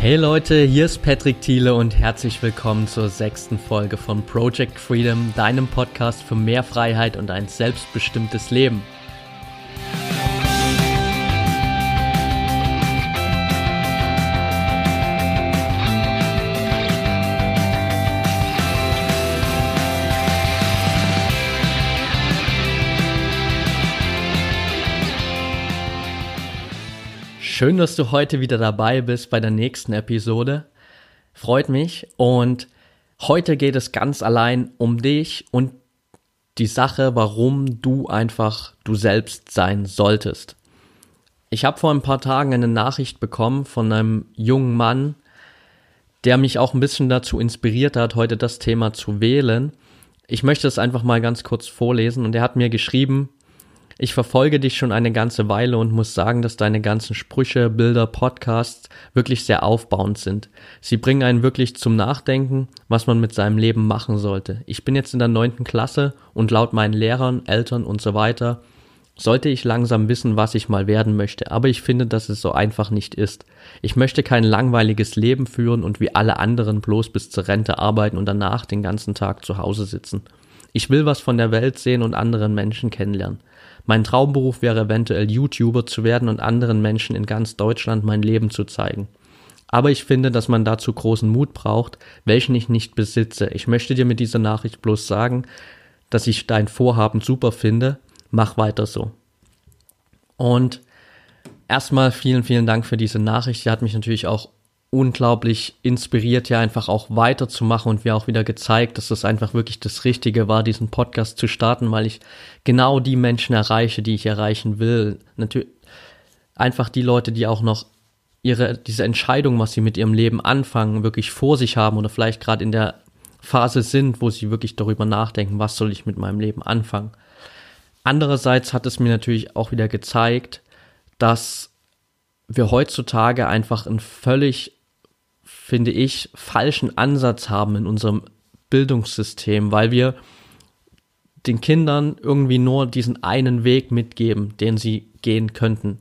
Hey Leute, hier ist Patrick Thiele und herzlich willkommen zur sechsten Folge von Project Freedom, deinem Podcast für mehr Freiheit und ein selbstbestimmtes Leben. Schön, dass du heute wieder dabei bist bei der nächsten Episode. Freut mich. Und heute geht es ganz allein um dich und die Sache, warum du einfach du selbst sein solltest. Ich habe vor ein paar Tagen eine Nachricht bekommen von einem jungen Mann, der mich auch ein bisschen dazu inspiriert hat, heute das Thema zu wählen. Ich möchte es einfach mal ganz kurz vorlesen und er hat mir geschrieben, ich verfolge dich schon eine ganze Weile und muss sagen, dass deine ganzen Sprüche, Bilder, Podcasts wirklich sehr aufbauend sind. Sie bringen einen wirklich zum Nachdenken, was man mit seinem Leben machen sollte. Ich bin jetzt in der neunten Klasse und laut meinen Lehrern, Eltern und so weiter sollte ich langsam wissen, was ich mal werden möchte, aber ich finde, dass es so einfach nicht ist. Ich möchte kein langweiliges Leben führen und wie alle anderen bloß bis zur Rente arbeiten und danach den ganzen Tag zu Hause sitzen. Ich will was von der Welt sehen und anderen Menschen kennenlernen. Mein Traumberuf wäre eventuell YouTuber zu werden und anderen Menschen in ganz Deutschland mein Leben zu zeigen. Aber ich finde, dass man dazu großen Mut braucht, welchen ich nicht besitze. Ich möchte dir mit dieser Nachricht bloß sagen, dass ich dein Vorhaben super finde. Mach weiter so. Und erstmal vielen, vielen Dank für diese Nachricht. Die hat mich natürlich auch unglaublich inspiriert, ja einfach auch weiterzumachen und mir auch wieder gezeigt, dass das einfach wirklich das Richtige war, diesen Podcast zu starten, weil ich genau die Menschen erreiche, die ich erreichen will. Natürlich einfach die Leute, die auch noch ihre diese Entscheidung, was sie mit ihrem Leben anfangen, wirklich vor sich haben oder vielleicht gerade in der Phase sind, wo sie wirklich darüber nachdenken, was soll ich mit meinem Leben anfangen. Andererseits hat es mir natürlich auch wieder gezeigt, dass wir heutzutage einfach ein völlig finde ich, falschen Ansatz haben in unserem Bildungssystem, weil wir den Kindern irgendwie nur diesen einen Weg mitgeben, den sie gehen könnten.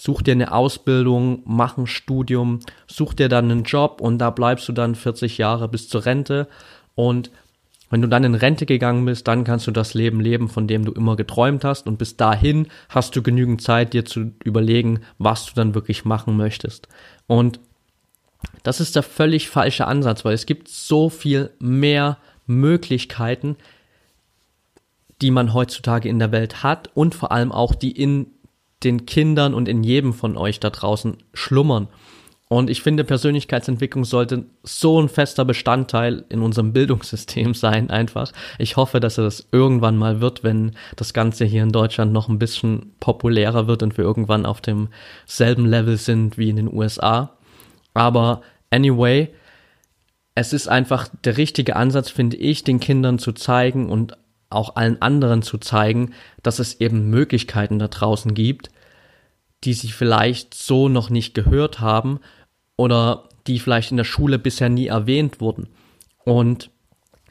Such dir eine Ausbildung, mach ein Studium, such dir dann einen Job und da bleibst du dann 40 Jahre bis zur Rente und wenn du dann in Rente gegangen bist, dann kannst du das Leben leben, von dem du immer geträumt hast und bis dahin hast du genügend Zeit, dir zu überlegen, was du dann wirklich machen möchtest. Und das ist der völlig falsche Ansatz, weil es gibt so viel mehr Möglichkeiten, die man heutzutage in der Welt hat und vor allem auch die in den Kindern und in jedem von euch da draußen schlummern. Und ich finde, Persönlichkeitsentwicklung sollte so ein fester Bestandteil in unserem Bildungssystem sein, einfach. Ich hoffe, dass er das irgendwann mal wird, wenn das Ganze hier in Deutschland noch ein bisschen populärer wird und wir irgendwann auf demselben Level sind wie in den USA. Aber anyway, es ist einfach der richtige Ansatz, finde ich, den Kindern zu zeigen und auch allen anderen zu zeigen, dass es eben Möglichkeiten da draußen gibt, die sie vielleicht so noch nicht gehört haben oder die vielleicht in der Schule bisher nie erwähnt wurden. Und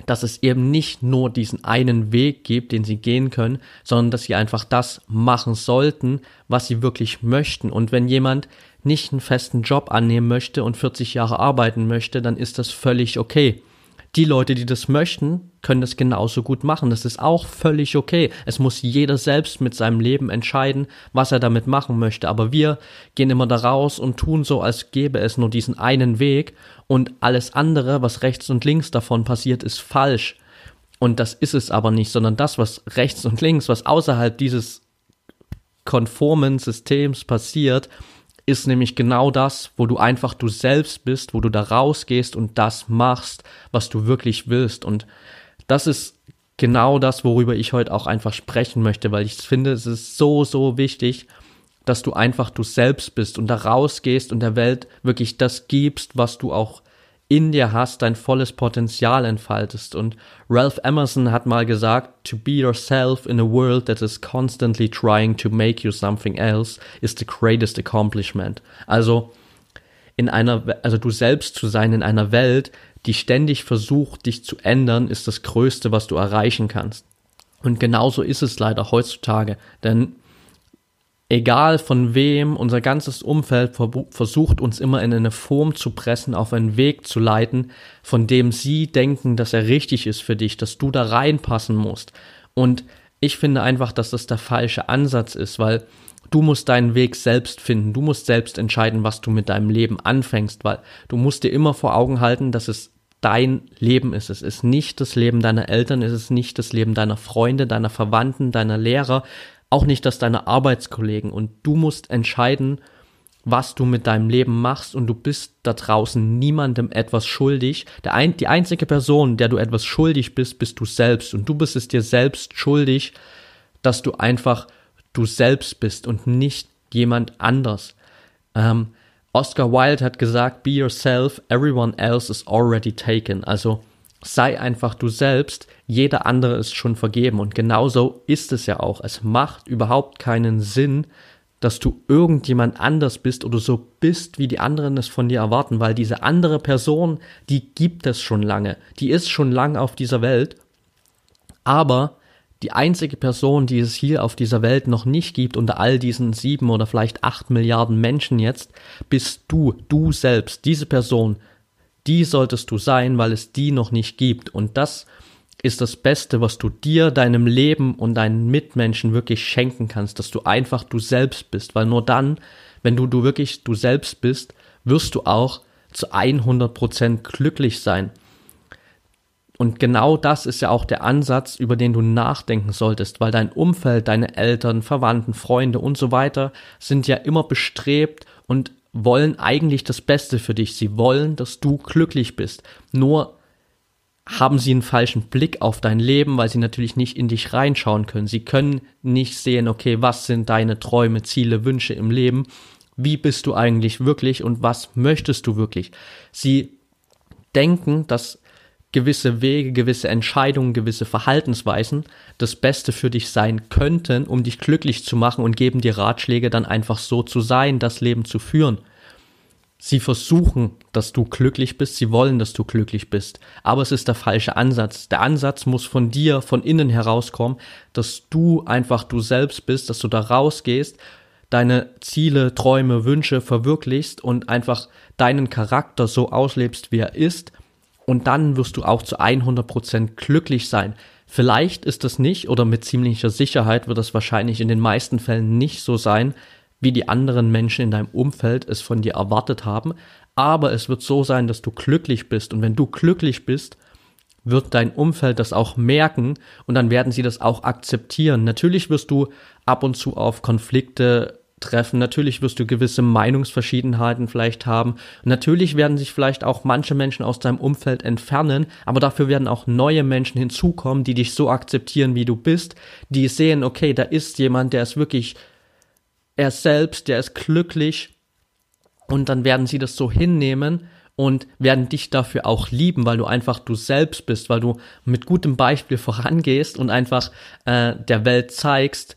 dass es eben nicht nur diesen einen Weg gibt, den sie gehen können, sondern dass sie einfach das machen sollten, was sie wirklich möchten. Und wenn jemand nicht einen festen Job annehmen möchte und 40 Jahre arbeiten möchte, dann ist das völlig okay. Die Leute, die das möchten, können das genauso gut machen. Das ist auch völlig okay. Es muss jeder selbst mit seinem Leben entscheiden, was er damit machen möchte. Aber wir gehen immer da raus und tun so, als gäbe es nur diesen einen Weg und alles andere, was rechts und links davon passiert, ist falsch. Und das ist es aber nicht, sondern das, was rechts und links, was außerhalb dieses konformen Systems passiert, ist nämlich genau das, wo du einfach du selbst bist, wo du da rausgehst und das machst, was du wirklich willst. Und das ist genau das, worüber ich heute auch einfach sprechen möchte, weil ich finde, es ist so, so wichtig, dass du einfach du selbst bist und da rausgehst und der Welt wirklich das gibst, was du auch in dir hast, dein volles Potenzial entfaltest. Und Ralph Emerson hat mal gesagt, to be yourself in a world that is constantly trying to make you something else is the greatest accomplishment. Also in einer, also du selbst zu sein in einer Welt, die ständig versucht, dich zu ändern, ist das Größte, was du erreichen kannst. Und genauso ist es leider heutzutage, denn egal von wem, unser ganzes Umfeld versucht uns immer in eine Form zu pressen, auf einen Weg zu leiten, von dem sie denken, dass er richtig ist für dich, dass du da reinpassen musst. Und ich finde einfach, dass das der falsche Ansatz ist, weil du musst deinen Weg selbst finden. Du musst selbst entscheiden, was du mit deinem Leben anfängst, weil du musst dir immer vor Augen halten, dass es dein Leben ist. Es ist nicht das Leben deiner Eltern, es ist nicht das Leben deiner Freunde, deiner Verwandten, deiner Lehrer, auch nicht das deiner Arbeitskollegen. Und du musst entscheiden, was du mit deinem Leben machst und du bist da draußen niemandem etwas schuldig. Der ein, die einzige Person, der du etwas schuldig bist, bist du selbst und du bist es dir selbst schuldig, dass du einfach du selbst bist und nicht jemand anders. Ähm, Oscar Wilde hat gesagt, be yourself, everyone else is already taken. Also sei einfach du selbst, jeder andere ist schon vergeben. Und genauso ist es ja auch. Es macht überhaupt keinen Sinn, dass du irgendjemand anders bist oder so bist, wie die anderen es von dir erwarten, weil diese andere Person, die gibt es schon lange. Die ist schon lange auf dieser Welt. Aber die einzige Person, die es hier auf dieser Welt noch nicht gibt, unter all diesen sieben oder vielleicht acht Milliarden Menschen jetzt, bist du, du selbst, diese Person. Die solltest du sein, weil es die noch nicht gibt. Und das ist das Beste, was du dir, deinem Leben und deinen Mitmenschen wirklich schenken kannst, dass du einfach du selbst bist, weil nur dann, wenn du du wirklich du selbst bist, wirst du auch zu 100 Prozent glücklich sein. Und genau das ist ja auch der Ansatz, über den du nachdenken solltest, weil dein Umfeld, deine Eltern, Verwandten, Freunde und so weiter sind ja immer bestrebt und wollen eigentlich das Beste für dich. Sie wollen, dass du glücklich bist. Nur haben sie einen falschen Blick auf dein Leben, weil sie natürlich nicht in dich reinschauen können. Sie können nicht sehen, okay, was sind deine Träume, Ziele, Wünsche im Leben? Wie bist du eigentlich wirklich und was möchtest du wirklich? Sie denken, dass gewisse Wege, gewisse Entscheidungen, gewisse Verhaltensweisen das Beste für dich sein könnten, um dich glücklich zu machen und geben dir Ratschläge, dann einfach so zu sein, das Leben zu führen. Sie versuchen, dass du glücklich bist, sie wollen, dass du glücklich bist, aber es ist der falsche Ansatz. Der Ansatz muss von dir, von innen herauskommen, dass du einfach du selbst bist, dass du da rausgehst, deine Ziele, Träume, Wünsche verwirklichst und einfach deinen Charakter so auslebst, wie er ist und dann wirst du auch zu 100% glücklich sein. Vielleicht ist das nicht oder mit ziemlicher Sicherheit wird das wahrscheinlich in den meisten Fällen nicht so sein, wie die anderen Menschen in deinem Umfeld es von dir erwartet haben, aber es wird so sein, dass du glücklich bist und wenn du glücklich bist, wird dein Umfeld das auch merken und dann werden sie das auch akzeptieren. Natürlich wirst du ab und zu auf Konflikte treffen. Natürlich wirst du gewisse Meinungsverschiedenheiten vielleicht haben. natürlich werden sich vielleicht auch manche Menschen aus deinem Umfeld entfernen, aber dafür werden auch neue Menschen hinzukommen, die dich so akzeptieren, wie du bist, die sehen, okay, da ist jemand, der ist wirklich er selbst, der ist glücklich und dann werden sie das so hinnehmen und werden dich dafür auch lieben, weil du einfach du selbst bist, weil du mit gutem Beispiel vorangehst und einfach äh, der Welt zeigst,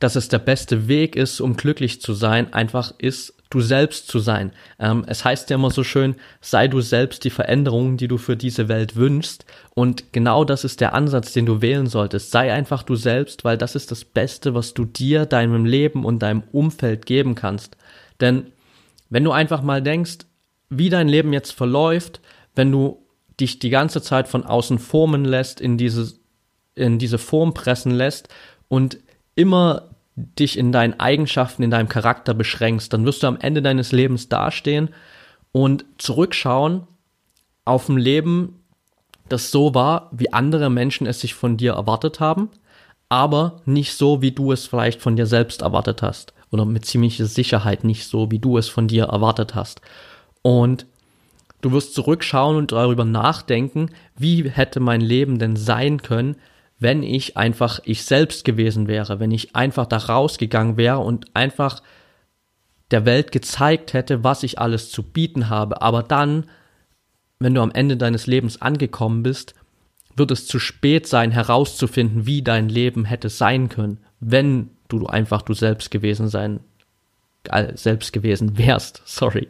dass es der beste Weg ist, um glücklich zu sein, einfach ist, du selbst zu sein. Ähm, es heißt ja immer so schön, sei du selbst die Veränderung, die du für diese Welt wünschst. Und genau das ist der Ansatz, den du wählen solltest. Sei einfach du selbst, weil das ist das Beste, was du dir, deinem Leben und deinem Umfeld geben kannst. Denn wenn du einfach mal denkst, wie dein Leben jetzt verläuft, wenn du dich die ganze Zeit von außen formen lässt, in diese, in diese Form pressen lässt und immer dich in deinen Eigenschaften, in deinem Charakter beschränkst, dann wirst du am Ende deines Lebens dastehen und zurückschauen auf ein Leben, das so war, wie andere Menschen es sich von dir erwartet haben, aber nicht so, wie du es vielleicht von dir selbst erwartet hast. Oder mit ziemlicher Sicherheit nicht so, wie du es von dir erwartet hast. Und du wirst zurückschauen und darüber nachdenken, wie hätte mein Leben denn sein können, wenn ich einfach ich selbst gewesen wäre, wenn ich einfach da rausgegangen wäre und einfach der Welt gezeigt hätte, was ich alles zu bieten habe. Aber dann, wenn du am Ende deines Lebens angekommen bist, wird es zu spät sein, herauszufinden, wie dein Leben hätte sein können, wenn du einfach du selbst gewesen sein, äh, selbst gewesen wärst. Sorry.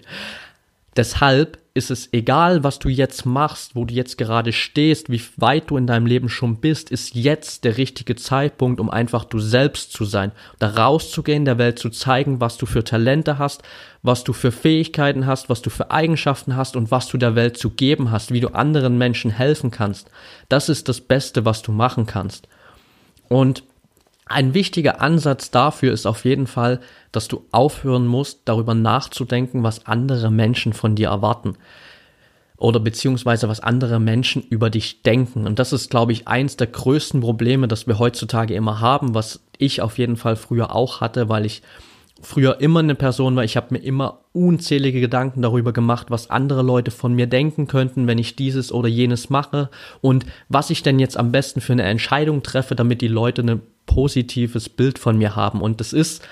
Deshalb ist es egal, was du jetzt machst, wo du jetzt gerade stehst, wie weit du in deinem Leben schon bist, ist jetzt der richtige Zeitpunkt, um einfach du selbst zu sein, da rauszugehen, der Welt zu zeigen, was du für Talente hast, was du für Fähigkeiten hast, was du für Eigenschaften hast und was du der Welt zu geben hast, wie du anderen Menschen helfen kannst. Das ist das Beste, was du machen kannst. Und ein wichtiger Ansatz dafür ist auf jeden Fall, dass du aufhören musst, darüber nachzudenken, was andere Menschen von dir erwarten. Oder beziehungsweise was andere Menschen über dich denken. Und das ist, glaube ich, eins der größten Probleme, das wir heutzutage immer haben, was ich auf jeden Fall früher auch hatte, weil ich früher immer eine Person war. Ich habe mir immer unzählige Gedanken darüber gemacht, was andere Leute von mir denken könnten, wenn ich dieses oder jenes mache und was ich denn jetzt am besten für eine Entscheidung treffe, damit die Leute eine positives Bild von mir haben. Und das ist,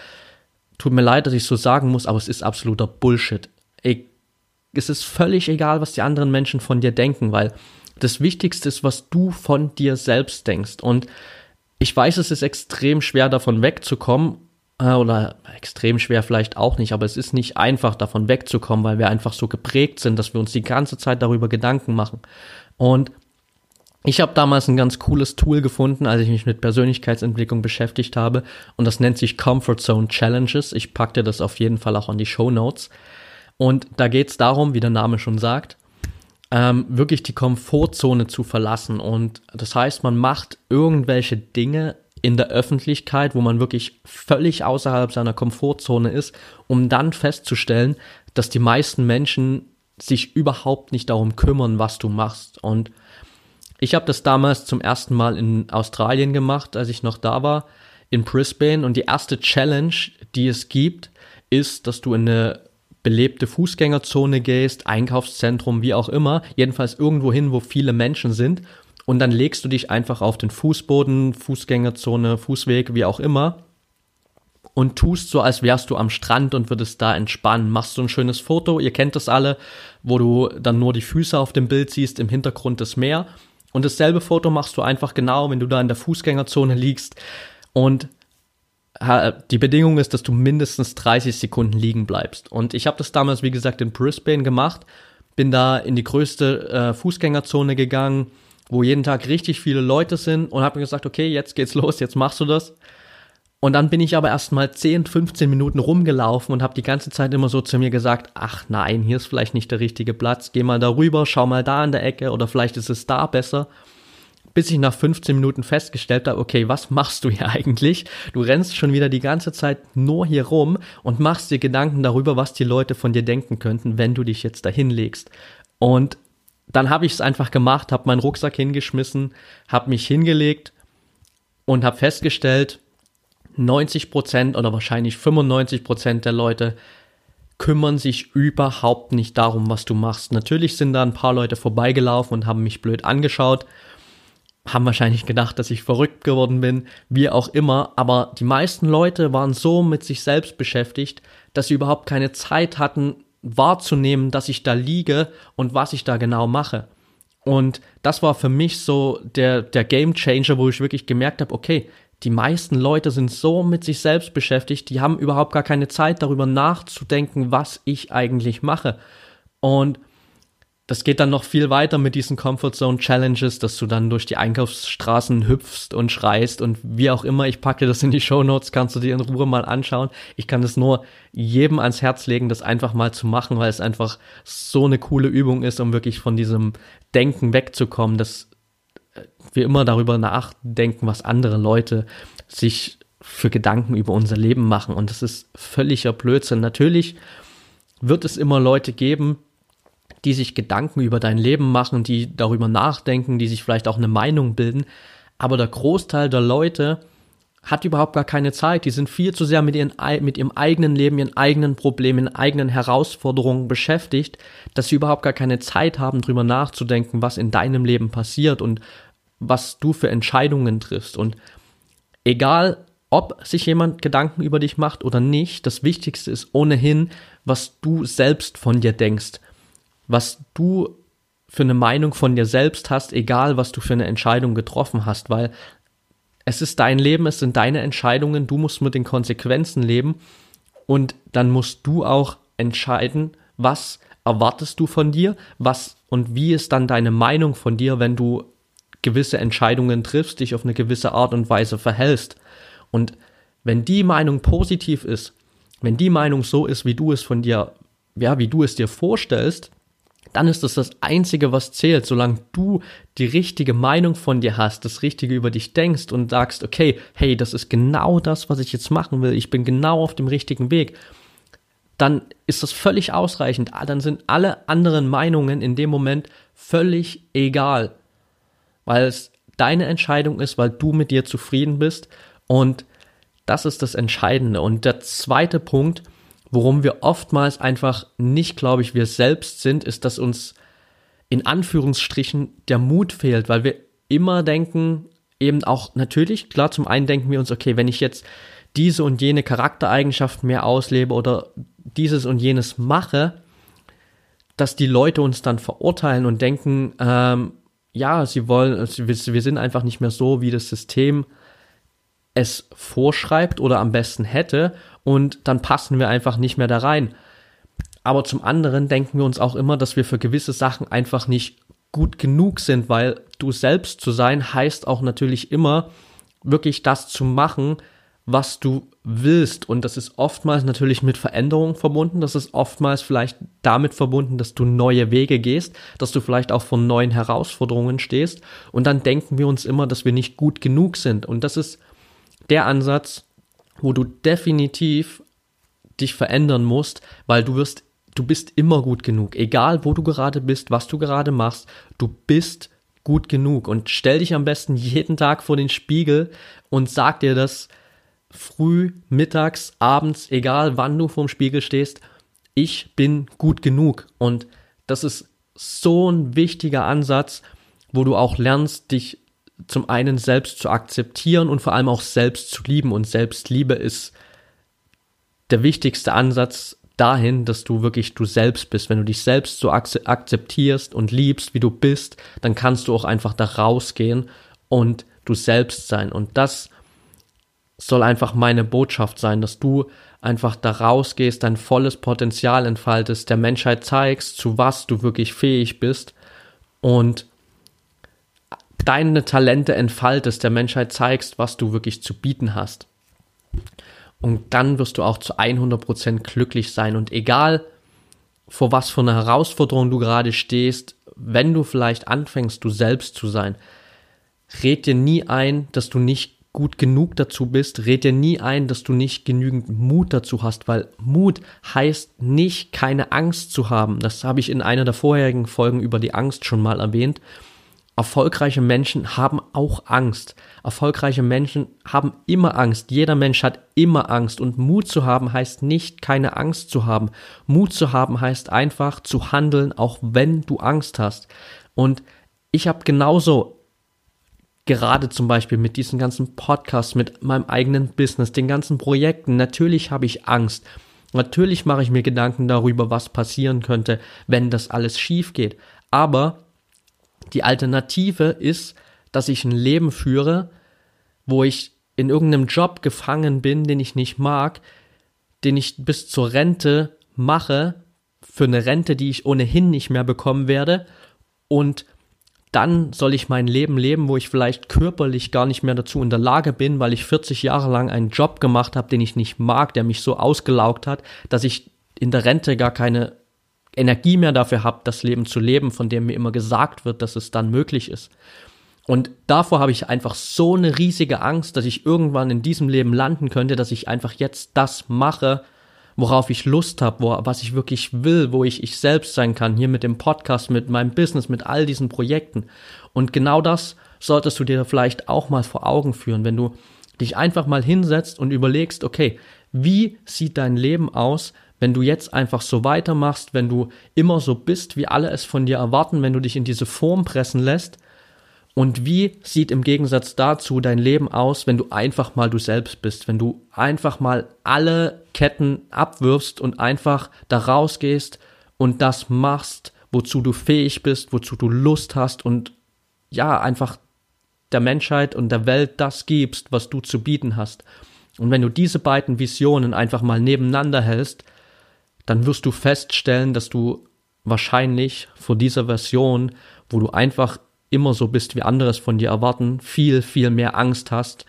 tut mir leid, dass ich so sagen muss, aber es ist absoluter Bullshit. Ich, es ist völlig egal, was die anderen Menschen von dir denken, weil das Wichtigste ist, was du von dir selbst denkst. Und ich weiß, es ist extrem schwer, davon wegzukommen. Äh, oder extrem schwer vielleicht auch nicht, aber es ist nicht einfach, davon wegzukommen, weil wir einfach so geprägt sind, dass wir uns die ganze Zeit darüber Gedanken machen. Und ich habe damals ein ganz cooles Tool gefunden, als ich mich mit Persönlichkeitsentwicklung beschäftigt habe und das nennt sich Comfort Zone Challenges. Ich packte das auf jeden Fall auch an die Show Notes. Und da geht es darum, wie der Name schon sagt, ähm, wirklich die Komfortzone zu verlassen. Und das heißt, man macht irgendwelche Dinge in der Öffentlichkeit, wo man wirklich völlig außerhalb seiner Komfortzone ist, um dann festzustellen, dass die meisten Menschen sich überhaupt nicht darum kümmern, was du machst. Und ich habe das damals zum ersten Mal in Australien gemacht, als ich noch da war, in Brisbane. Und die erste Challenge, die es gibt, ist, dass du in eine belebte Fußgängerzone gehst, Einkaufszentrum, wie auch immer, jedenfalls irgendwo hin, wo viele Menschen sind. Und dann legst du dich einfach auf den Fußboden, Fußgängerzone, Fußweg, wie auch immer, und tust so, als wärst du am Strand und würdest da entspannen. Machst du ein schönes Foto, ihr kennt das alle, wo du dann nur die Füße auf dem Bild siehst, im Hintergrund das Meer und dasselbe Foto machst du einfach genau, wenn du da in der Fußgängerzone liegst. Und die Bedingung ist, dass du mindestens 30 Sekunden liegen bleibst. Und ich habe das damals, wie gesagt, in Brisbane gemacht. Bin da in die größte äh, Fußgängerzone gegangen, wo jeden Tag richtig viele Leute sind und habe mir gesagt, okay, jetzt geht's los, jetzt machst du das. Und dann bin ich aber erst mal 10, 15 Minuten rumgelaufen und habe die ganze Zeit immer so zu mir gesagt, ach nein, hier ist vielleicht nicht der richtige Platz, geh mal darüber, schau mal da in der Ecke oder vielleicht ist es da besser. Bis ich nach 15 Minuten festgestellt habe, okay, was machst du hier eigentlich? Du rennst schon wieder die ganze Zeit nur hier rum und machst dir Gedanken darüber, was die Leute von dir denken könnten, wenn du dich jetzt dahin legst. Und dann habe ich es einfach gemacht, habe meinen Rucksack hingeschmissen, habe mich hingelegt und habe festgestellt, 90 Prozent oder wahrscheinlich 95 Prozent der Leute kümmern sich überhaupt nicht darum, was du machst. Natürlich sind da ein paar Leute vorbeigelaufen und haben mich blöd angeschaut, haben wahrscheinlich gedacht, dass ich verrückt geworden bin, wie auch immer, aber die meisten Leute waren so mit sich selbst beschäftigt, dass sie überhaupt keine Zeit hatten wahrzunehmen, dass ich da liege und was ich da genau mache. Und das war für mich so der, der Game Changer, wo ich wirklich gemerkt habe, okay, die meisten Leute sind so mit sich selbst beschäftigt, die haben überhaupt gar keine Zeit darüber nachzudenken, was ich eigentlich mache. Und das geht dann noch viel weiter mit diesen Comfort Zone Challenges, dass du dann durch die Einkaufsstraßen hüpfst und schreist und wie auch immer. Ich packe das in die Show Notes, kannst du dir in Ruhe mal anschauen. Ich kann es nur jedem ans Herz legen, das einfach mal zu machen, weil es einfach so eine coole Übung ist, um wirklich von diesem Denken wegzukommen. Das wir immer darüber nachdenken, was andere Leute sich für Gedanken über unser Leben machen. Und das ist völliger Blödsinn. Natürlich wird es immer Leute geben, die sich Gedanken über dein Leben machen, die darüber nachdenken, die sich vielleicht auch eine Meinung bilden. Aber der Großteil der Leute hat überhaupt gar keine Zeit. Die sind viel zu sehr mit, ihren, mit ihrem eigenen Leben, ihren eigenen Problemen, ihren eigenen Herausforderungen beschäftigt, dass sie überhaupt gar keine Zeit haben, darüber nachzudenken, was in deinem Leben passiert und was du für Entscheidungen triffst. Und egal, ob sich jemand Gedanken über dich macht oder nicht, das Wichtigste ist ohnehin, was du selbst von dir denkst, was du für eine Meinung von dir selbst hast, egal was du für eine Entscheidung getroffen hast, weil es ist dein Leben, es sind deine Entscheidungen, du musst mit den Konsequenzen leben und dann musst du auch entscheiden, was erwartest du von dir? Was und wie ist dann deine Meinung von dir, wenn du gewisse Entscheidungen triffst, dich auf eine gewisse Art und Weise verhältst? Und wenn die Meinung positiv ist, wenn die Meinung so ist, wie du es von dir, ja, wie du es dir vorstellst, dann ist das das Einzige, was zählt. Solange du die richtige Meinung von dir hast, das Richtige über dich denkst und sagst, okay, hey, das ist genau das, was ich jetzt machen will, ich bin genau auf dem richtigen Weg, dann ist das völlig ausreichend. Ah, dann sind alle anderen Meinungen in dem Moment völlig egal, weil es deine Entscheidung ist, weil du mit dir zufrieden bist und das ist das Entscheidende. Und der zweite Punkt, worum wir oftmals einfach nicht, glaube ich, wir selbst sind, ist, dass uns in Anführungsstrichen der Mut fehlt, weil wir immer denken, eben auch natürlich, klar, zum einen denken wir uns, okay, wenn ich jetzt diese und jene Charaktereigenschaften mehr auslebe oder dieses und jenes mache, dass die Leute uns dann verurteilen und denken, ähm, ja, sie wollen, wir sind einfach nicht mehr so, wie das System es vorschreibt oder am besten hätte und dann passen wir einfach nicht mehr da rein. Aber zum anderen denken wir uns auch immer, dass wir für gewisse Sachen einfach nicht gut genug sind, weil du selbst zu sein heißt auch natürlich immer wirklich das zu machen, was du willst. Und das ist oftmals natürlich mit Veränderungen verbunden. Das ist oftmals vielleicht damit verbunden, dass du neue Wege gehst, dass du vielleicht auch vor neuen Herausforderungen stehst. Und dann denken wir uns immer, dass wir nicht gut genug sind. Und das ist der Ansatz, wo du definitiv dich verändern musst, weil du wirst, du bist immer gut genug. Egal wo du gerade bist, was du gerade machst, du bist gut genug. Und stell dich am besten jeden Tag vor den Spiegel und sag dir das früh, mittags, abends, egal wann du vorm Spiegel stehst, ich bin gut genug. Und das ist so ein wichtiger Ansatz, wo du auch lernst, dich zum einen selbst zu akzeptieren und vor allem auch selbst zu lieben. Und Selbstliebe ist der wichtigste Ansatz dahin, dass du wirklich du selbst bist. Wenn du dich selbst so akzeptierst und liebst, wie du bist, dann kannst du auch einfach da rausgehen und du selbst sein. Und das soll einfach meine Botschaft sein, dass du einfach da rausgehst, dein volles Potenzial entfaltest, der Menschheit zeigst, zu was du wirklich fähig bist und deine Talente entfaltest, der Menschheit zeigst, was du wirklich zu bieten hast. Und dann wirst du auch zu 100% glücklich sein. Und egal, vor was für einer Herausforderung du gerade stehst, wenn du vielleicht anfängst, du selbst zu sein, red dir nie ein, dass du nicht gut genug dazu bist, red dir nie ein, dass du nicht genügend Mut dazu hast, weil Mut heißt nicht, keine Angst zu haben. Das habe ich in einer der vorherigen Folgen über die Angst schon mal erwähnt. Erfolgreiche Menschen haben auch Angst. Erfolgreiche Menschen haben immer Angst. Jeder Mensch hat immer Angst. Und Mut zu haben heißt nicht, keine Angst zu haben. Mut zu haben heißt einfach zu handeln, auch wenn du Angst hast. Und ich habe genauso gerade zum Beispiel mit diesen ganzen Podcasts, mit meinem eigenen Business, den ganzen Projekten, natürlich habe ich Angst. Natürlich mache ich mir Gedanken darüber, was passieren könnte, wenn das alles schief geht. Aber die Alternative ist, dass ich ein Leben führe, wo ich in irgendeinem Job gefangen bin, den ich nicht mag, den ich bis zur Rente mache, für eine Rente, die ich ohnehin nicht mehr bekommen werde. Und dann soll ich mein Leben leben, wo ich vielleicht körperlich gar nicht mehr dazu in der Lage bin, weil ich 40 Jahre lang einen Job gemacht habe, den ich nicht mag, der mich so ausgelaugt hat, dass ich in der Rente gar keine Energie mehr dafür habe, das Leben zu leben, von dem mir immer gesagt wird, dass es dann möglich ist. Und davor habe ich einfach so eine riesige Angst, dass ich irgendwann in diesem Leben landen könnte, dass ich einfach jetzt das mache, worauf ich Lust habe, wo, was ich wirklich will, wo ich ich selbst sein kann, hier mit dem Podcast, mit meinem Business, mit all diesen Projekten. Und genau das solltest du dir vielleicht auch mal vor Augen führen, wenn du dich einfach mal hinsetzt und überlegst, okay, wie sieht dein Leben aus, wenn du jetzt einfach so weitermachst, wenn du immer so bist, wie alle es von dir erwarten, wenn du dich in diese Form pressen lässt? Und wie sieht im Gegensatz dazu dein Leben aus, wenn du einfach mal du selbst bist, wenn du einfach mal alle Ketten abwirfst und einfach da rausgehst und das machst, wozu du fähig bist, wozu du Lust hast und ja, einfach der Menschheit und der Welt das gibst, was du zu bieten hast. Und wenn du diese beiden Visionen einfach mal nebeneinander hältst, dann wirst du feststellen, dass du wahrscheinlich vor dieser Version, wo du einfach immer so bist, wie andere es von dir erwarten, viel, viel mehr Angst hast,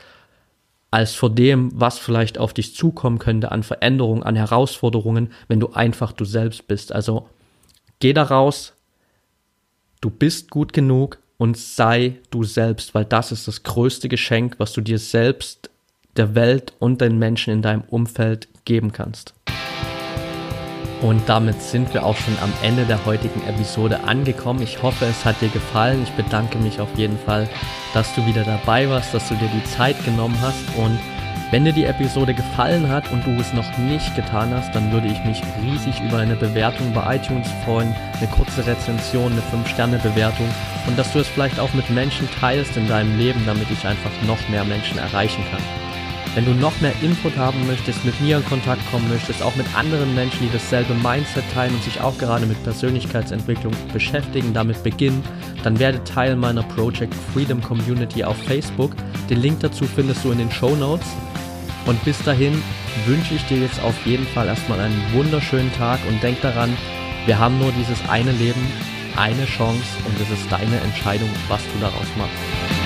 als vor dem, was vielleicht auf dich zukommen könnte an Veränderungen, an Herausforderungen, wenn du einfach du selbst bist. Also geh da raus, du bist gut genug und sei du selbst, weil das ist das größte Geschenk, was du dir selbst, der Welt und den Menschen in deinem Umfeld geben kannst. Und damit sind wir auch schon am Ende der heutigen Episode angekommen. Ich hoffe, es hat dir gefallen. Ich bedanke mich auf jeden Fall, dass du wieder dabei warst, dass du dir die Zeit genommen hast. Und wenn dir die Episode gefallen hat und du es noch nicht getan hast, dann würde ich mich riesig über eine Bewertung bei iTunes freuen, eine kurze Rezension, eine 5-Sterne-Bewertung und dass du es vielleicht auch mit Menschen teilst in deinem Leben, damit ich einfach noch mehr Menschen erreichen kann. Wenn du noch mehr Input haben möchtest, mit mir in Kontakt kommen möchtest, auch mit anderen Menschen, die dasselbe Mindset teilen und sich auch gerade mit Persönlichkeitsentwicklung beschäftigen, damit beginnen, dann werde Teil meiner Project Freedom Community auf Facebook. Den Link dazu findest du in den Show Notes. Und bis dahin wünsche ich dir jetzt auf jeden Fall erstmal einen wunderschönen Tag und denk daran, wir haben nur dieses eine Leben, eine Chance und es ist deine Entscheidung, was du daraus machst.